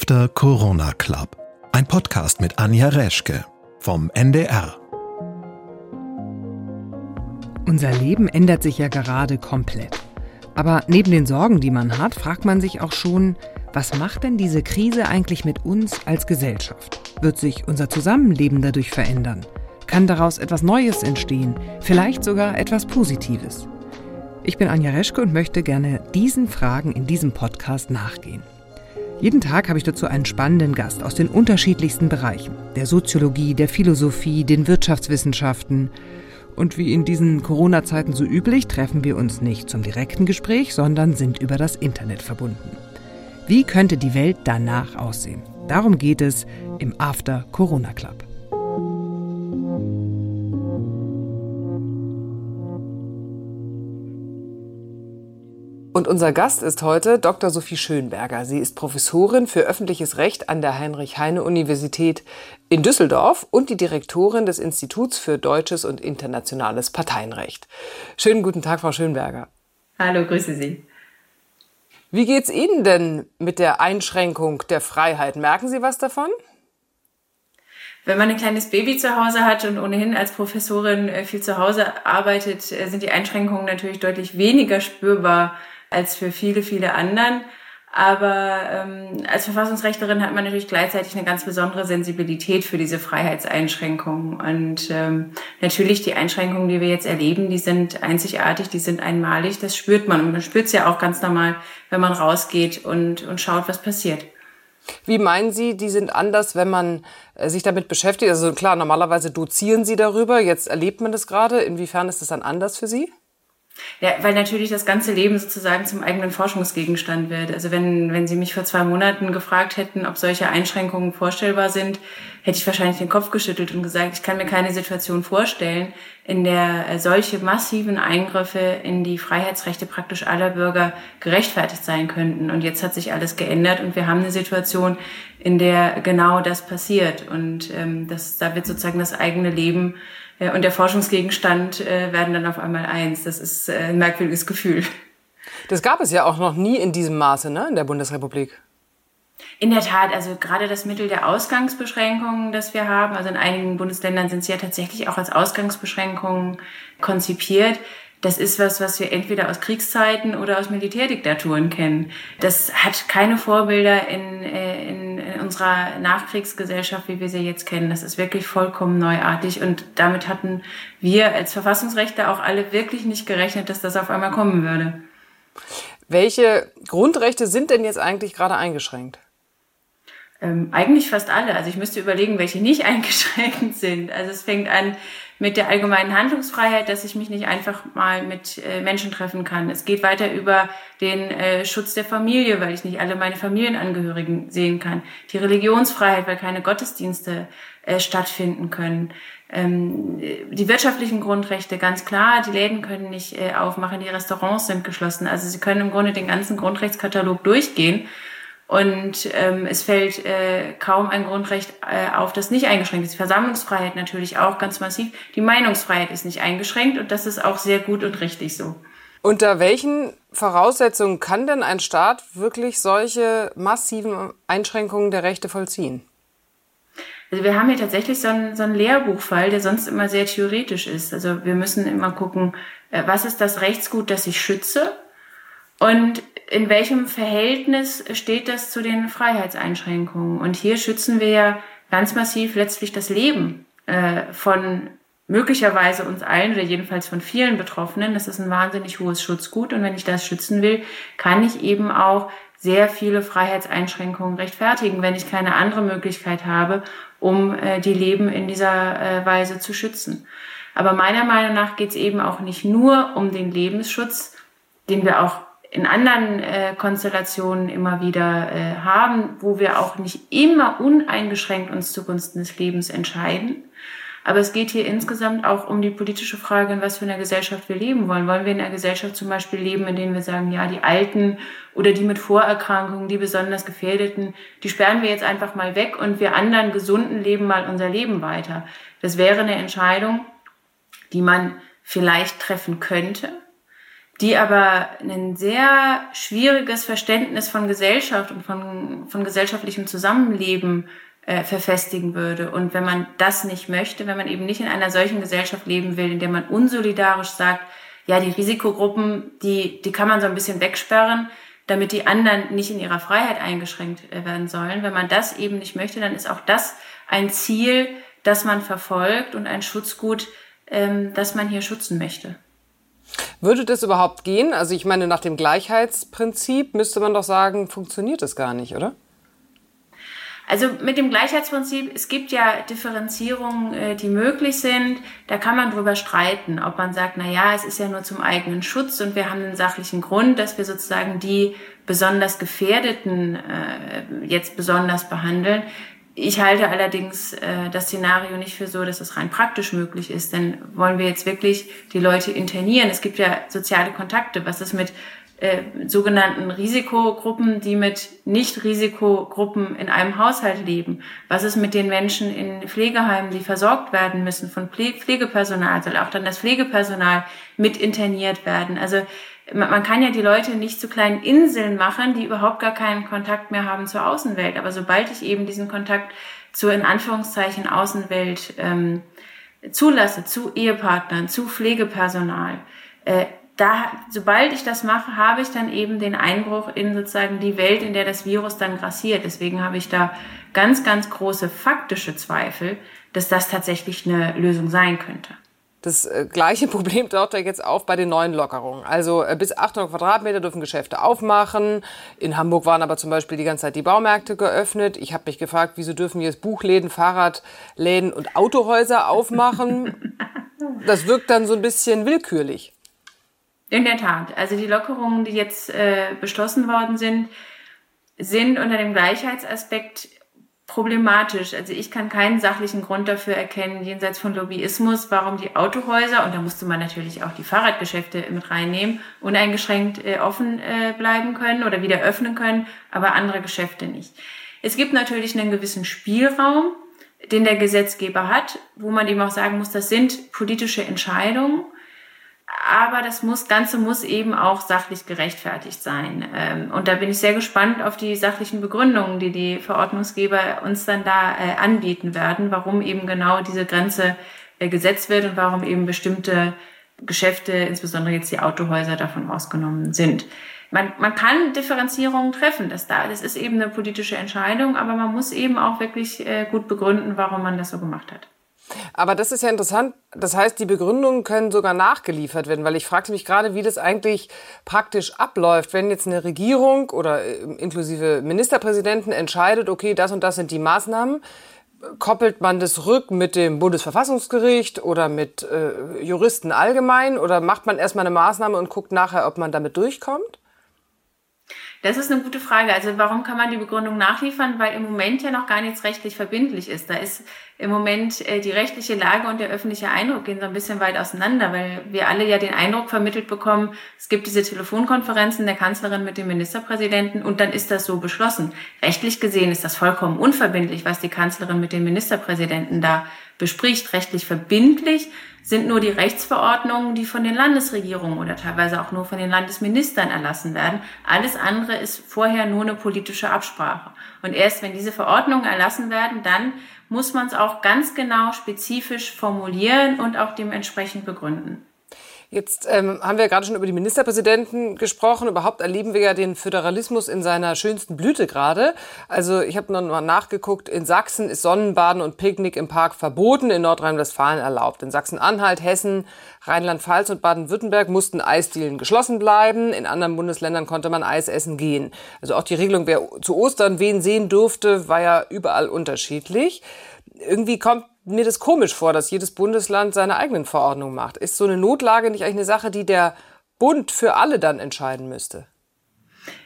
After Corona Club. Ein Podcast mit Anja Reschke vom NDR. Unser Leben ändert sich ja gerade komplett. Aber neben den Sorgen, die man hat, fragt man sich auch schon, was macht denn diese Krise eigentlich mit uns als Gesellschaft? Wird sich unser Zusammenleben dadurch verändern? Kann daraus etwas Neues entstehen? Vielleicht sogar etwas Positives? Ich bin Anja Reschke und möchte gerne diesen Fragen in diesem Podcast nachgehen. Jeden Tag habe ich dazu einen spannenden Gast aus den unterschiedlichsten Bereichen, der Soziologie, der Philosophie, den Wirtschaftswissenschaften. Und wie in diesen Corona-Zeiten so üblich, treffen wir uns nicht zum direkten Gespräch, sondern sind über das Internet verbunden. Wie könnte die Welt danach aussehen? Darum geht es im After Corona Club. Und unser Gast ist heute Dr. Sophie Schönberger. Sie ist Professorin für öffentliches Recht an der Heinrich-Heine-Universität in Düsseldorf und die Direktorin des Instituts für deutsches und internationales Parteienrecht. Schönen guten Tag, Frau Schönberger. Hallo, grüße Sie. Wie geht's Ihnen denn mit der Einschränkung der Freiheit? Merken Sie was davon? Wenn man ein kleines Baby zu Hause hat und ohnehin als Professorin äh, viel zu Hause arbeitet, äh, sind die Einschränkungen natürlich deutlich weniger spürbar als für viele, viele anderen. Aber ähm, als Verfassungsrechtlerin hat man natürlich gleichzeitig eine ganz besondere Sensibilität für diese Freiheitseinschränkungen. Und ähm, natürlich die Einschränkungen, die wir jetzt erleben, die sind einzigartig, die sind einmalig. Das spürt man. Und man spürt es ja auch ganz normal, wenn man rausgeht und, und schaut, was passiert. Wie meinen Sie, die sind anders, wenn man äh, sich damit beschäftigt? Also klar, normalerweise dozieren Sie darüber. Jetzt erlebt man das gerade. Inwiefern ist das dann anders für Sie? Ja, weil natürlich das ganze Leben sozusagen zum eigenen Forschungsgegenstand wird. Also wenn, wenn Sie mich vor zwei Monaten gefragt hätten, ob solche Einschränkungen vorstellbar sind, hätte ich wahrscheinlich den Kopf geschüttelt und gesagt, ich kann mir keine Situation vorstellen, in der äh, solche massiven Eingriffe in die Freiheitsrechte praktisch aller Bürger gerechtfertigt sein könnten. Und jetzt hat sich alles geändert und wir haben eine Situation, in der genau das passiert. Und ähm, das, da wird sozusagen das eigene Leben äh, und der Forschungsgegenstand äh, werden dann auf einmal eins. Das ist äh, ein merkwürdiges Gefühl. Das gab es ja auch noch nie in diesem Maße ne, in der Bundesrepublik. In der Tat, also gerade das Mittel der Ausgangsbeschränkungen, das wir haben, also in einigen Bundesländern sind sie ja tatsächlich auch als Ausgangsbeschränkungen konzipiert. Das ist was, was wir entweder aus Kriegszeiten oder aus Militärdiktaturen kennen. Das hat keine Vorbilder in, in in unserer Nachkriegsgesellschaft, wie wir sie jetzt kennen. Das ist wirklich vollkommen neuartig und damit hatten wir als Verfassungsrechte auch alle wirklich nicht gerechnet, dass das auf einmal kommen würde. Welche Grundrechte sind denn jetzt eigentlich gerade eingeschränkt? Ähm, eigentlich fast alle. Also ich müsste überlegen, welche nicht eingeschränkt sind. Also es fängt an mit der allgemeinen Handlungsfreiheit, dass ich mich nicht einfach mal mit äh, Menschen treffen kann. Es geht weiter über den äh, Schutz der Familie, weil ich nicht alle meine Familienangehörigen sehen kann. Die Religionsfreiheit, weil keine Gottesdienste äh, stattfinden können. Ähm, die wirtschaftlichen Grundrechte, ganz klar, die Läden können nicht äh, aufmachen, die Restaurants sind geschlossen. Also sie können im Grunde den ganzen Grundrechtskatalog durchgehen. Und ähm, es fällt äh, kaum ein Grundrecht äh, auf, das nicht eingeschränkt ist. Die Versammlungsfreiheit natürlich auch ganz massiv. Die Meinungsfreiheit ist nicht eingeschränkt und das ist auch sehr gut und richtig so. Unter welchen Voraussetzungen kann denn ein Staat wirklich solche massiven Einschränkungen der Rechte vollziehen? Also wir haben hier tatsächlich so einen, so einen Lehrbuchfall, der sonst immer sehr theoretisch ist. Also wir müssen immer gucken, äh, was ist das Rechtsgut, das ich schütze und in welchem Verhältnis steht das zu den Freiheitseinschränkungen? Und hier schützen wir ja ganz massiv letztlich das Leben äh, von möglicherweise uns allen oder jedenfalls von vielen Betroffenen. Das ist ein wahnsinnig hohes Schutzgut. Und wenn ich das schützen will, kann ich eben auch sehr viele Freiheitseinschränkungen rechtfertigen, wenn ich keine andere Möglichkeit habe, um äh, die Leben in dieser äh, Weise zu schützen. Aber meiner Meinung nach geht es eben auch nicht nur um den Lebensschutz, den wir auch in anderen äh, Konstellationen immer wieder äh, haben, wo wir auch nicht immer uneingeschränkt uns zugunsten des Lebens entscheiden. Aber es geht hier insgesamt auch um die politische Frage, in was für einer Gesellschaft wir leben wollen. Wollen wir in einer Gesellschaft zum Beispiel leben, in der wir sagen, ja, die Alten oder die mit Vorerkrankungen, die besonders Gefährdeten, die sperren wir jetzt einfach mal weg und wir anderen Gesunden leben mal unser Leben weiter. Das wäre eine Entscheidung, die man vielleicht treffen könnte die aber ein sehr schwieriges Verständnis von Gesellschaft und von, von gesellschaftlichem Zusammenleben äh, verfestigen würde. Und wenn man das nicht möchte, wenn man eben nicht in einer solchen Gesellschaft leben will, in der man unsolidarisch sagt, ja, die Risikogruppen, die, die kann man so ein bisschen wegsperren, damit die anderen nicht in ihrer Freiheit eingeschränkt äh, werden sollen. Wenn man das eben nicht möchte, dann ist auch das ein Ziel, das man verfolgt und ein Schutzgut, ähm, das man hier schützen möchte. Würde das überhaupt gehen? Also ich meine, nach dem Gleichheitsprinzip müsste man doch sagen, funktioniert das gar nicht, oder? Also mit dem Gleichheitsprinzip, es gibt ja Differenzierungen, äh, die möglich sind. Da kann man drüber streiten, ob man sagt, na ja, es ist ja nur zum eigenen Schutz und wir haben einen sachlichen Grund, dass wir sozusagen die besonders Gefährdeten äh, jetzt besonders behandeln. Ich halte allerdings äh, das Szenario nicht für so, dass es rein praktisch möglich ist. Denn wollen wir jetzt wirklich die Leute internieren? Es gibt ja soziale Kontakte. Was ist mit äh, sogenannten Risikogruppen, die mit Nicht-Risikogruppen in einem Haushalt leben? Was ist mit den Menschen in Pflegeheimen, die versorgt werden müssen von Pflegepersonal? Soll auch dann das Pflegepersonal mit interniert werden? Also man kann ja die Leute nicht zu kleinen Inseln machen, die überhaupt gar keinen Kontakt mehr haben zur Außenwelt. Aber sobald ich eben diesen Kontakt zur in Anführungszeichen Außenwelt ähm, zulasse, zu Ehepartnern, zu Pflegepersonal, äh, da, sobald ich das mache, habe ich dann eben den Einbruch in sozusagen die Welt, in der das Virus dann grassiert. Deswegen habe ich da ganz, ganz große faktische Zweifel, dass das tatsächlich eine Lösung sein könnte. Das äh, gleiche Problem taucht ja jetzt auf bei den neuen Lockerungen. Also äh, bis 800 Quadratmeter dürfen Geschäfte aufmachen. In Hamburg waren aber zum Beispiel die ganze Zeit die Baumärkte geöffnet. Ich habe mich gefragt, wieso dürfen jetzt Buchläden, Fahrradläden und Autohäuser aufmachen? Das wirkt dann so ein bisschen willkürlich. In der Tat. Also die Lockerungen, die jetzt äh, beschlossen worden sind, sind unter dem Gleichheitsaspekt problematisch. Also ich kann keinen sachlichen Grund dafür erkennen, jenseits von Lobbyismus, warum die Autohäuser, und da musste man natürlich auch die Fahrradgeschäfte mit reinnehmen, uneingeschränkt äh, offen äh, bleiben können oder wieder öffnen können, aber andere Geschäfte nicht. Es gibt natürlich einen gewissen Spielraum, den der Gesetzgeber hat, wo man eben auch sagen muss, das sind politische Entscheidungen aber das muss, Ganze muss eben auch sachlich gerechtfertigt sein. Ähm, und da bin ich sehr gespannt auf die sachlichen Begründungen, die die Verordnungsgeber uns dann da äh, anbieten werden, warum eben genau diese Grenze äh, gesetzt wird und warum eben bestimmte Geschäfte, insbesondere jetzt die Autohäuser, davon ausgenommen sind. Man, man kann Differenzierungen treffen, das, da, das ist eben eine politische Entscheidung, aber man muss eben auch wirklich äh, gut begründen, warum man das so gemacht hat. Aber das ist ja interessant. Das heißt, die Begründungen können sogar nachgeliefert werden, weil ich fragte mich gerade, wie das eigentlich praktisch abläuft, wenn jetzt eine Regierung oder äh, inklusive Ministerpräsidenten entscheidet, okay, das und das sind die Maßnahmen. Koppelt man das rück mit dem Bundesverfassungsgericht oder mit äh, Juristen allgemein oder macht man erstmal eine Maßnahme und guckt nachher, ob man damit durchkommt? Das ist eine gute Frage. Also warum kann man die Begründung nachliefern? Weil im Moment ja noch gar nichts rechtlich verbindlich ist. Da ist im Moment äh, die rechtliche Lage und der öffentliche Eindruck gehen so ein bisschen weit auseinander, weil wir alle ja den Eindruck vermittelt bekommen, es gibt diese Telefonkonferenzen der Kanzlerin mit dem Ministerpräsidenten und dann ist das so beschlossen. Rechtlich gesehen ist das vollkommen unverbindlich, was die Kanzlerin mit dem Ministerpräsidenten da bespricht. Rechtlich verbindlich sind nur die Rechtsverordnungen, die von den Landesregierungen oder teilweise auch nur von den Landesministern erlassen werden. Alles andere ist vorher nur eine politische Absprache. Und erst wenn diese Verordnungen erlassen werden, dann muss man es auch ganz genau spezifisch formulieren und auch dementsprechend begründen. Jetzt ähm, haben wir gerade schon über die Ministerpräsidenten gesprochen. Überhaupt erleben wir ja den Föderalismus in seiner schönsten Blüte gerade. Also ich habe noch mal nachgeguckt, in Sachsen ist Sonnenbaden und Picknick im Park verboten, in Nordrhein-Westfalen erlaubt. In Sachsen-Anhalt, Hessen, Rheinland-Pfalz und Baden-Württemberg mussten Eisdielen geschlossen bleiben. In anderen Bundesländern konnte man Eis essen gehen. Also auch die Regelung, wer zu Ostern wen sehen durfte, war ja überall unterschiedlich. Irgendwie kommt mir das komisch vor, dass jedes Bundesland seine eigenen Verordnungen macht. Ist so eine Notlage nicht eigentlich eine Sache, die der Bund für alle dann entscheiden müsste?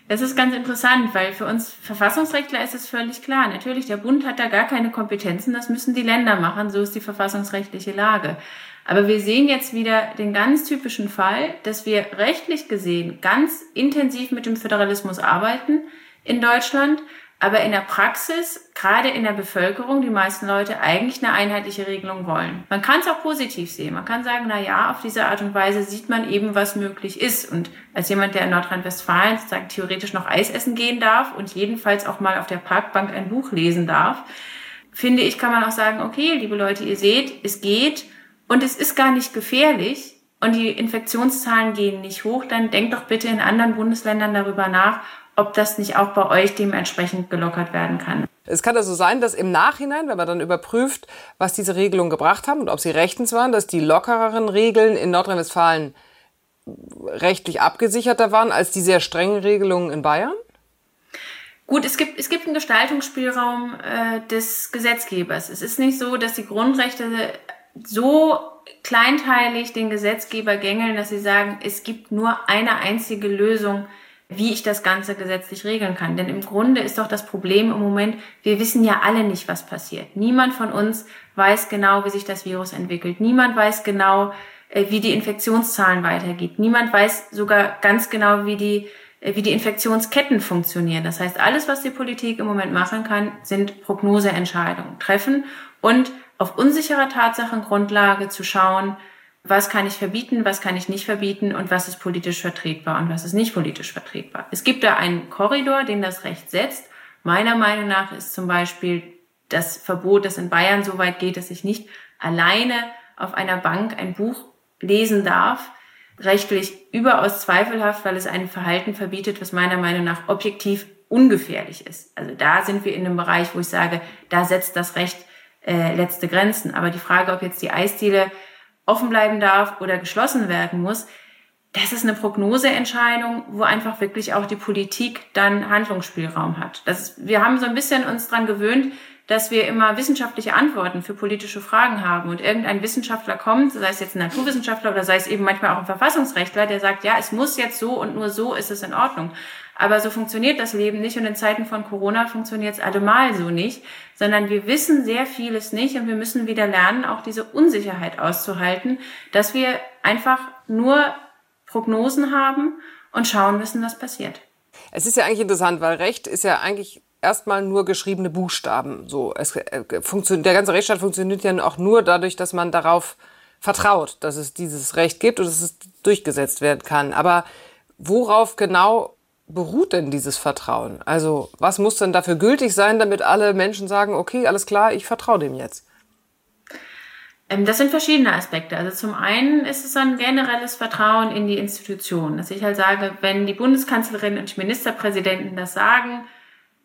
Das ist ganz interessant, weil für uns Verfassungsrechtler ist es völlig klar. Natürlich, der Bund hat da gar keine Kompetenzen, das müssen die Länder machen, so ist die verfassungsrechtliche Lage. Aber wir sehen jetzt wieder den ganz typischen Fall, dass wir rechtlich gesehen ganz intensiv mit dem Föderalismus arbeiten in Deutschland, aber in der Praxis, gerade in der Bevölkerung, die meisten Leute eigentlich eine einheitliche Regelung wollen. Man kann es auch positiv sehen. Man kann sagen, na ja, auf diese Art und Weise sieht man eben, was möglich ist. Und als jemand, der in Nordrhein-Westfalen sozusagen theoretisch noch Eis essen gehen darf und jedenfalls auch mal auf der Parkbank ein Buch lesen darf, finde ich, kann man auch sagen, okay, liebe Leute, ihr seht, es geht und es ist gar nicht gefährlich und die Infektionszahlen gehen nicht hoch, dann denkt doch bitte in anderen Bundesländern darüber nach, ob das nicht auch bei euch dementsprechend gelockert werden kann. Es kann also sein, dass im Nachhinein, wenn man dann überprüft, was diese Regelungen gebracht haben und ob sie rechtens waren, dass die lockereren Regeln in Nordrhein-Westfalen rechtlich abgesicherter waren als die sehr strengen Regelungen in Bayern? Gut, es gibt, es gibt einen Gestaltungsspielraum äh, des Gesetzgebers. Es ist nicht so, dass die Grundrechte so kleinteilig den Gesetzgeber gängeln, dass sie sagen, es gibt nur eine einzige Lösung, wie ich das Ganze gesetzlich regeln kann. Denn im Grunde ist doch das Problem im Moment, wir wissen ja alle nicht, was passiert. Niemand von uns weiß genau, wie sich das Virus entwickelt. Niemand weiß genau, äh, wie die Infektionszahlen weitergeht. Niemand weiß sogar ganz genau, wie die, äh, wie die Infektionsketten funktionieren. Das heißt, alles, was die Politik im Moment machen kann, sind Prognoseentscheidungen treffen und auf unsicherer Tatsachengrundlage zu schauen, was kann ich verbieten, was kann ich nicht verbieten und was ist politisch vertretbar und was ist nicht politisch vertretbar. Es gibt da einen Korridor, den das Recht setzt. Meiner Meinung nach ist zum Beispiel das Verbot, das in Bayern so weit geht, dass ich nicht alleine auf einer Bank ein Buch lesen darf, rechtlich überaus zweifelhaft, weil es ein Verhalten verbietet, was meiner Meinung nach objektiv ungefährlich ist. Also da sind wir in einem Bereich, wo ich sage, da setzt das Recht äh, letzte Grenzen. Aber die Frage, ob jetzt die Eisdiele offen bleiben darf oder geschlossen werden muss, das ist eine Prognoseentscheidung, wo einfach wirklich auch die Politik dann Handlungsspielraum hat. Ist, wir haben so ein bisschen uns dran gewöhnt, dass wir immer wissenschaftliche Antworten für politische Fragen haben und irgendein Wissenschaftler kommt, sei es jetzt ein Naturwissenschaftler oder sei es eben manchmal auch ein Verfassungsrechtler, der sagt, ja, es muss jetzt so und nur so ist es in Ordnung. Aber so funktioniert das Leben nicht und in Zeiten von Corona funktioniert es allemal so nicht, sondern wir wissen sehr vieles nicht und wir müssen wieder lernen, auch diese Unsicherheit auszuhalten, dass wir einfach nur Prognosen haben und schauen müssen, was passiert. Es ist ja eigentlich interessant, weil Recht ist ja eigentlich erstmal nur geschriebene Buchstaben. So, es, äh, der ganze Rechtsstaat funktioniert ja auch nur dadurch, dass man darauf vertraut, dass es dieses Recht gibt und dass es durchgesetzt werden kann. Aber worauf genau beruht denn dieses Vertrauen? Also was muss denn dafür gültig sein, damit alle Menschen sagen, okay, alles klar, ich vertraue dem jetzt? Ähm, das sind verschiedene Aspekte. Also zum einen ist es ein generelles Vertrauen in die Institutionen, dass ich halt sage, wenn die Bundeskanzlerin und die Ministerpräsidenten das sagen,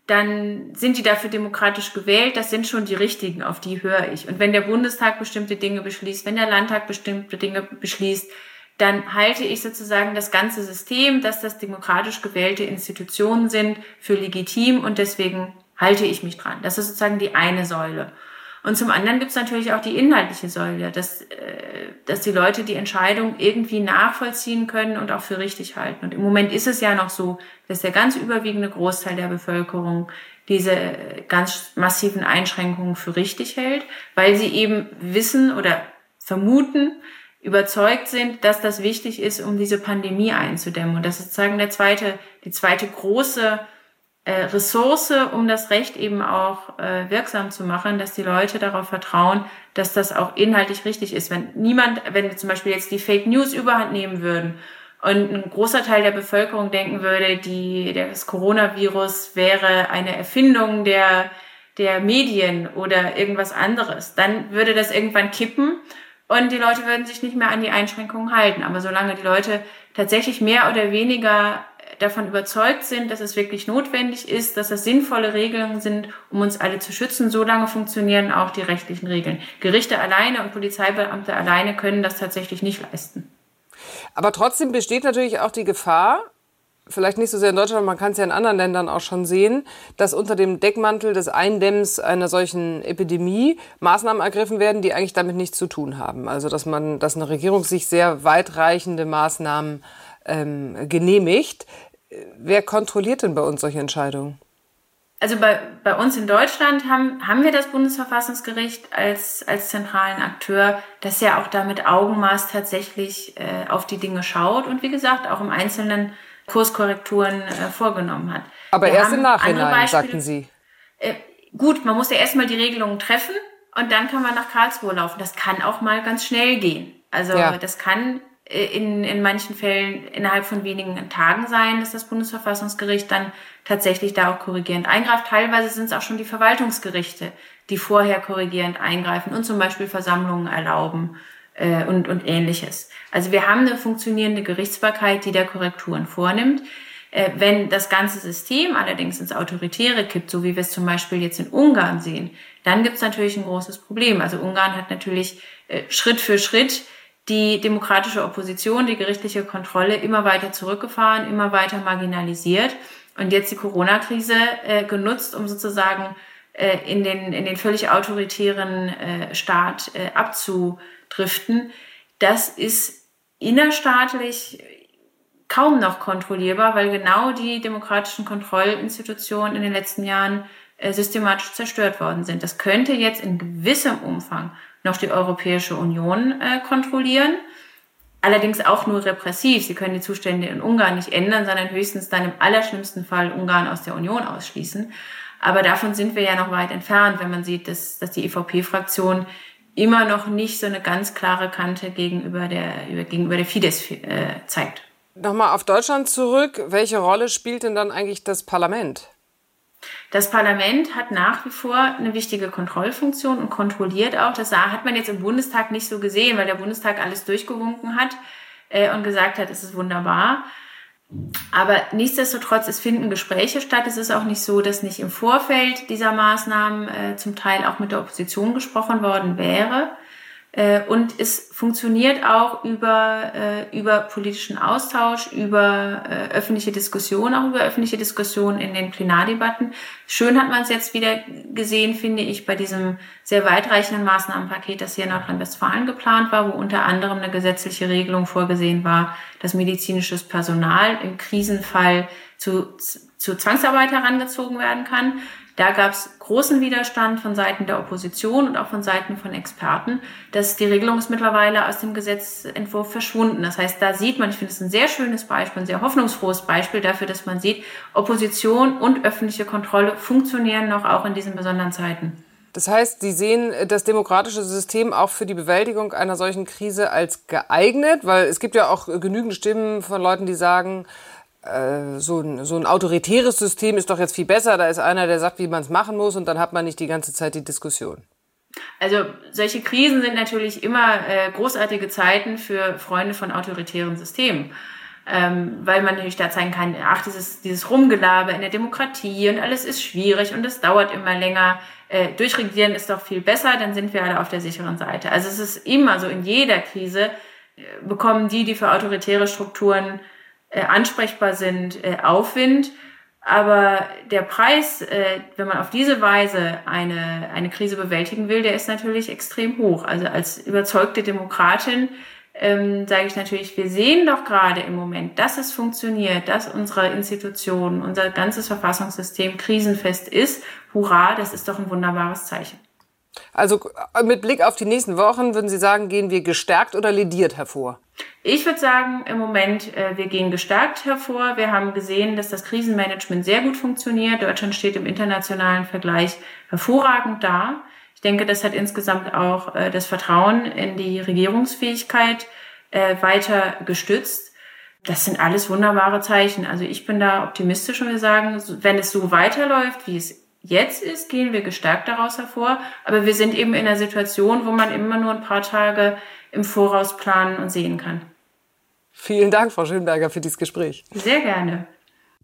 dann sind die dafür demokratisch gewählt, das sind schon die richtigen, auf die höre ich. Und wenn der Bundestag bestimmte Dinge beschließt, wenn der Landtag bestimmte Dinge beschließt, dann halte ich sozusagen das ganze System, dass das demokratisch gewählte Institutionen sind, für legitim und deswegen halte ich mich dran. Das ist sozusagen die eine Säule. Und zum anderen gibt es natürlich auch die inhaltliche Säule, dass, äh, dass die Leute die Entscheidung irgendwie nachvollziehen können und auch für richtig halten. Und im Moment ist es ja noch so, dass der ganz überwiegende Großteil der Bevölkerung diese ganz massiven Einschränkungen für richtig hält, weil sie eben wissen oder vermuten, überzeugt sind, dass das wichtig ist, um diese Pandemie einzudämmen. Und das ist sozusagen der zweite, die zweite große äh, Ressource, um das Recht eben auch äh, wirksam zu machen, dass die Leute darauf vertrauen, dass das auch inhaltlich richtig ist. Wenn niemand, wenn zum Beispiel jetzt die Fake News überhand nehmen würden und ein großer Teil der Bevölkerung denken würde, die, das Coronavirus wäre eine Erfindung der, der Medien oder irgendwas anderes, dann würde das irgendwann kippen und die Leute würden sich nicht mehr an die Einschränkungen halten. Aber solange die Leute tatsächlich mehr oder weniger davon überzeugt sind, dass es wirklich notwendig ist, dass das sinnvolle Regelungen sind, um uns alle zu schützen, solange funktionieren auch die rechtlichen Regeln. Gerichte alleine und Polizeibeamte alleine können das tatsächlich nicht leisten. Aber trotzdem besteht natürlich auch die Gefahr, vielleicht nicht so sehr in Deutschland, man kann es ja in anderen Ländern auch schon sehen, dass unter dem Deckmantel des Eindämms einer solchen Epidemie Maßnahmen ergriffen werden, die eigentlich damit nichts zu tun haben. Also dass man, dass eine Regierung sich sehr weitreichende Maßnahmen ähm, genehmigt. Wer kontrolliert denn bei uns solche Entscheidungen? Also bei, bei uns in Deutschland haben, haben wir das Bundesverfassungsgericht als, als zentralen Akteur, das ja auch da mit Augenmaß tatsächlich äh, auf die Dinge schaut und wie gesagt auch im Einzelnen Kurskorrekturen äh, vorgenommen hat. Aber Wir erst im Nachhinein, sagten Sie. Äh, gut, man muss ja erstmal die Regelungen treffen und dann kann man nach Karlsruhe laufen. Das kann auch mal ganz schnell gehen. Also ja. das kann äh, in, in manchen Fällen innerhalb von wenigen Tagen sein, dass das Bundesverfassungsgericht dann tatsächlich da auch korrigierend eingreift. Teilweise sind es auch schon die Verwaltungsgerichte, die vorher korrigierend eingreifen und zum Beispiel Versammlungen erlauben äh, und, und ähnliches. Also wir haben eine funktionierende Gerichtsbarkeit, die der Korrekturen vornimmt. Äh, wenn das ganze System allerdings ins Autoritäre kippt, so wie wir es zum Beispiel jetzt in Ungarn sehen, dann gibt es natürlich ein großes Problem. Also Ungarn hat natürlich äh, Schritt für Schritt die demokratische Opposition, die gerichtliche Kontrolle immer weiter zurückgefahren, immer weiter marginalisiert und jetzt die Corona-Krise äh, genutzt, um sozusagen äh, in, den, in den völlig autoritären äh, Staat äh, abzudriften. Das ist innerstaatlich kaum noch kontrollierbar, weil genau die demokratischen Kontrollinstitutionen in den letzten Jahren äh, systematisch zerstört worden sind. Das könnte jetzt in gewissem Umfang noch die Europäische Union äh, kontrollieren. Allerdings auch nur repressiv. Sie können die Zustände in Ungarn nicht ändern, sondern höchstens dann im allerschlimmsten Fall Ungarn aus der Union ausschließen. Aber davon sind wir ja noch weit entfernt, wenn man sieht, dass, dass die EVP-Fraktion immer noch nicht so eine ganz klare Kante gegenüber der, gegenüber der Fidesz äh, zeigt. Nochmal auf Deutschland zurück. Welche Rolle spielt denn dann eigentlich das Parlament? Das Parlament hat nach wie vor eine wichtige Kontrollfunktion und kontrolliert auch. Das hat man jetzt im Bundestag nicht so gesehen, weil der Bundestag alles durchgewunken hat äh, und gesagt hat, es ist wunderbar. Aber nichtsdestotrotz, es finden Gespräche statt. Es ist auch nicht so, dass nicht im Vorfeld dieser Maßnahmen äh, zum Teil auch mit der Opposition gesprochen worden wäre. Äh, und es funktioniert auch über, äh, über politischen Austausch, über äh, öffentliche Diskussion, auch über öffentliche Diskussionen in den Plenardebatten. Schön hat man es jetzt wieder gesehen, finde ich, bei diesem sehr weitreichenden Maßnahmenpaket, das hier in Nordrhein-Westfalen geplant war, wo unter anderem eine gesetzliche Regelung vorgesehen war, dass medizinisches Personal im Krisenfall zu, zu Zwangsarbeit herangezogen werden kann. Da gab es großen Widerstand von Seiten der Opposition und auch von Seiten von Experten, dass die Regelung ist mittlerweile aus dem Gesetzentwurf verschwunden. Das heißt, da sieht man, ich finde es ein sehr schönes Beispiel, ein sehr hoffnungsfrohes Beispiel dafür, dass man sieht, Opposition und öffentliche Kontrolle funktionieren noch auch in diesen besonderen Zeiten. Das heißt, Sie sehen das demokratische System auch für die Bewältigung einer solchen Krise als geeignet, weil es gibt ja auch genügend Stimmen von Leuten, die sagen, äh, so ein, so ein autoritäres System ist doch jetzt viel besser. Da ist einer, der sagt, wie man es machen muss, und dann hat man nicht die ganze Zeit die Diskussion. Also solche Krisen sind natürlich immer äh, großartige Zeiten für Freunde von autoritären Systemen. Ähm, weil man natürlich da zeigen kann, ach, dieses, dieses Rumgelaber in der Demokratie und alles ist schwierig und es dauert immer länger. Äh, durchregieren ist doch viel besser, dann sind wir alle auf der sicheren Seite. Also es ist immer so, in jeder Krise äh, bekommen die, die für autoritäre Strukturen äh, ansprechbar sind, äh, Aufwind. Aber der Preis, äh, wenn man auf diese Weise eine, eine Krise bewältigen will, der ist natürlich extrem hoch. Also als überzeugte Demokratin ähm, sage ich natürlich, wir sehen doch gerade im Moment, dass es funktioniert, dass unsere Institutionen, unser ganzes Verfassungssystem krisenfest ist. Hurra, das ist doch ein wunderbares Zeichen. Also mit Blick auf die nächsten Wochen würden Sie sagen, gehen wir gestärkt oder lediert hervor? Ich würde sagen, im Moment, äh, wir gehen gestärkt hervor. Wir haben gesehen, dass das Krisenmanagement sehr gut funktioniert. Deutschland steht im internationalen Vergleich hervorragend da. Ich denke, das hat insgesamt auch äh, das Vertrauen in die Regierungsfähigkeit äh, weiter gestützt. Das sind alles wunderbare Zeichen. Also ich bin da optimistisch und wir sagen, wenn es so weiterläuft, wie es jetzt ist, gehen wir gestärkt daraus hervor. Aber wir sind eben in einer Situation, wo man immer nur ein paar Tage im Voraus planen und sehen kann. Vielen Dank, Frau Schönberger, für dieses Gespräch. Sehr gerne.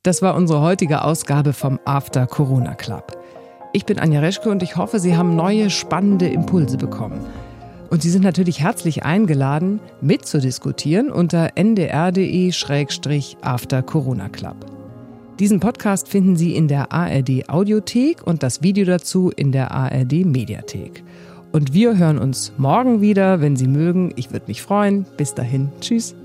Das war unsere heutige Ausgabe vom After Corona Club. Ich bin Anja Reschke und ich hoffe, Sie haben neue spannende Impulse bekommen. Und Sie sind natürlich herzlich eingeladen, mitzudiskutieren unter ndr.de-after Corona Club. Diesen Podcast finden Sie in der ARD Audiothek und das Video dazu in der ARD Mediathek. Und wir hören uns morgen wieder, wenn Sie mögen. Ich würde mich freuen. Bis dahin. Tschüss.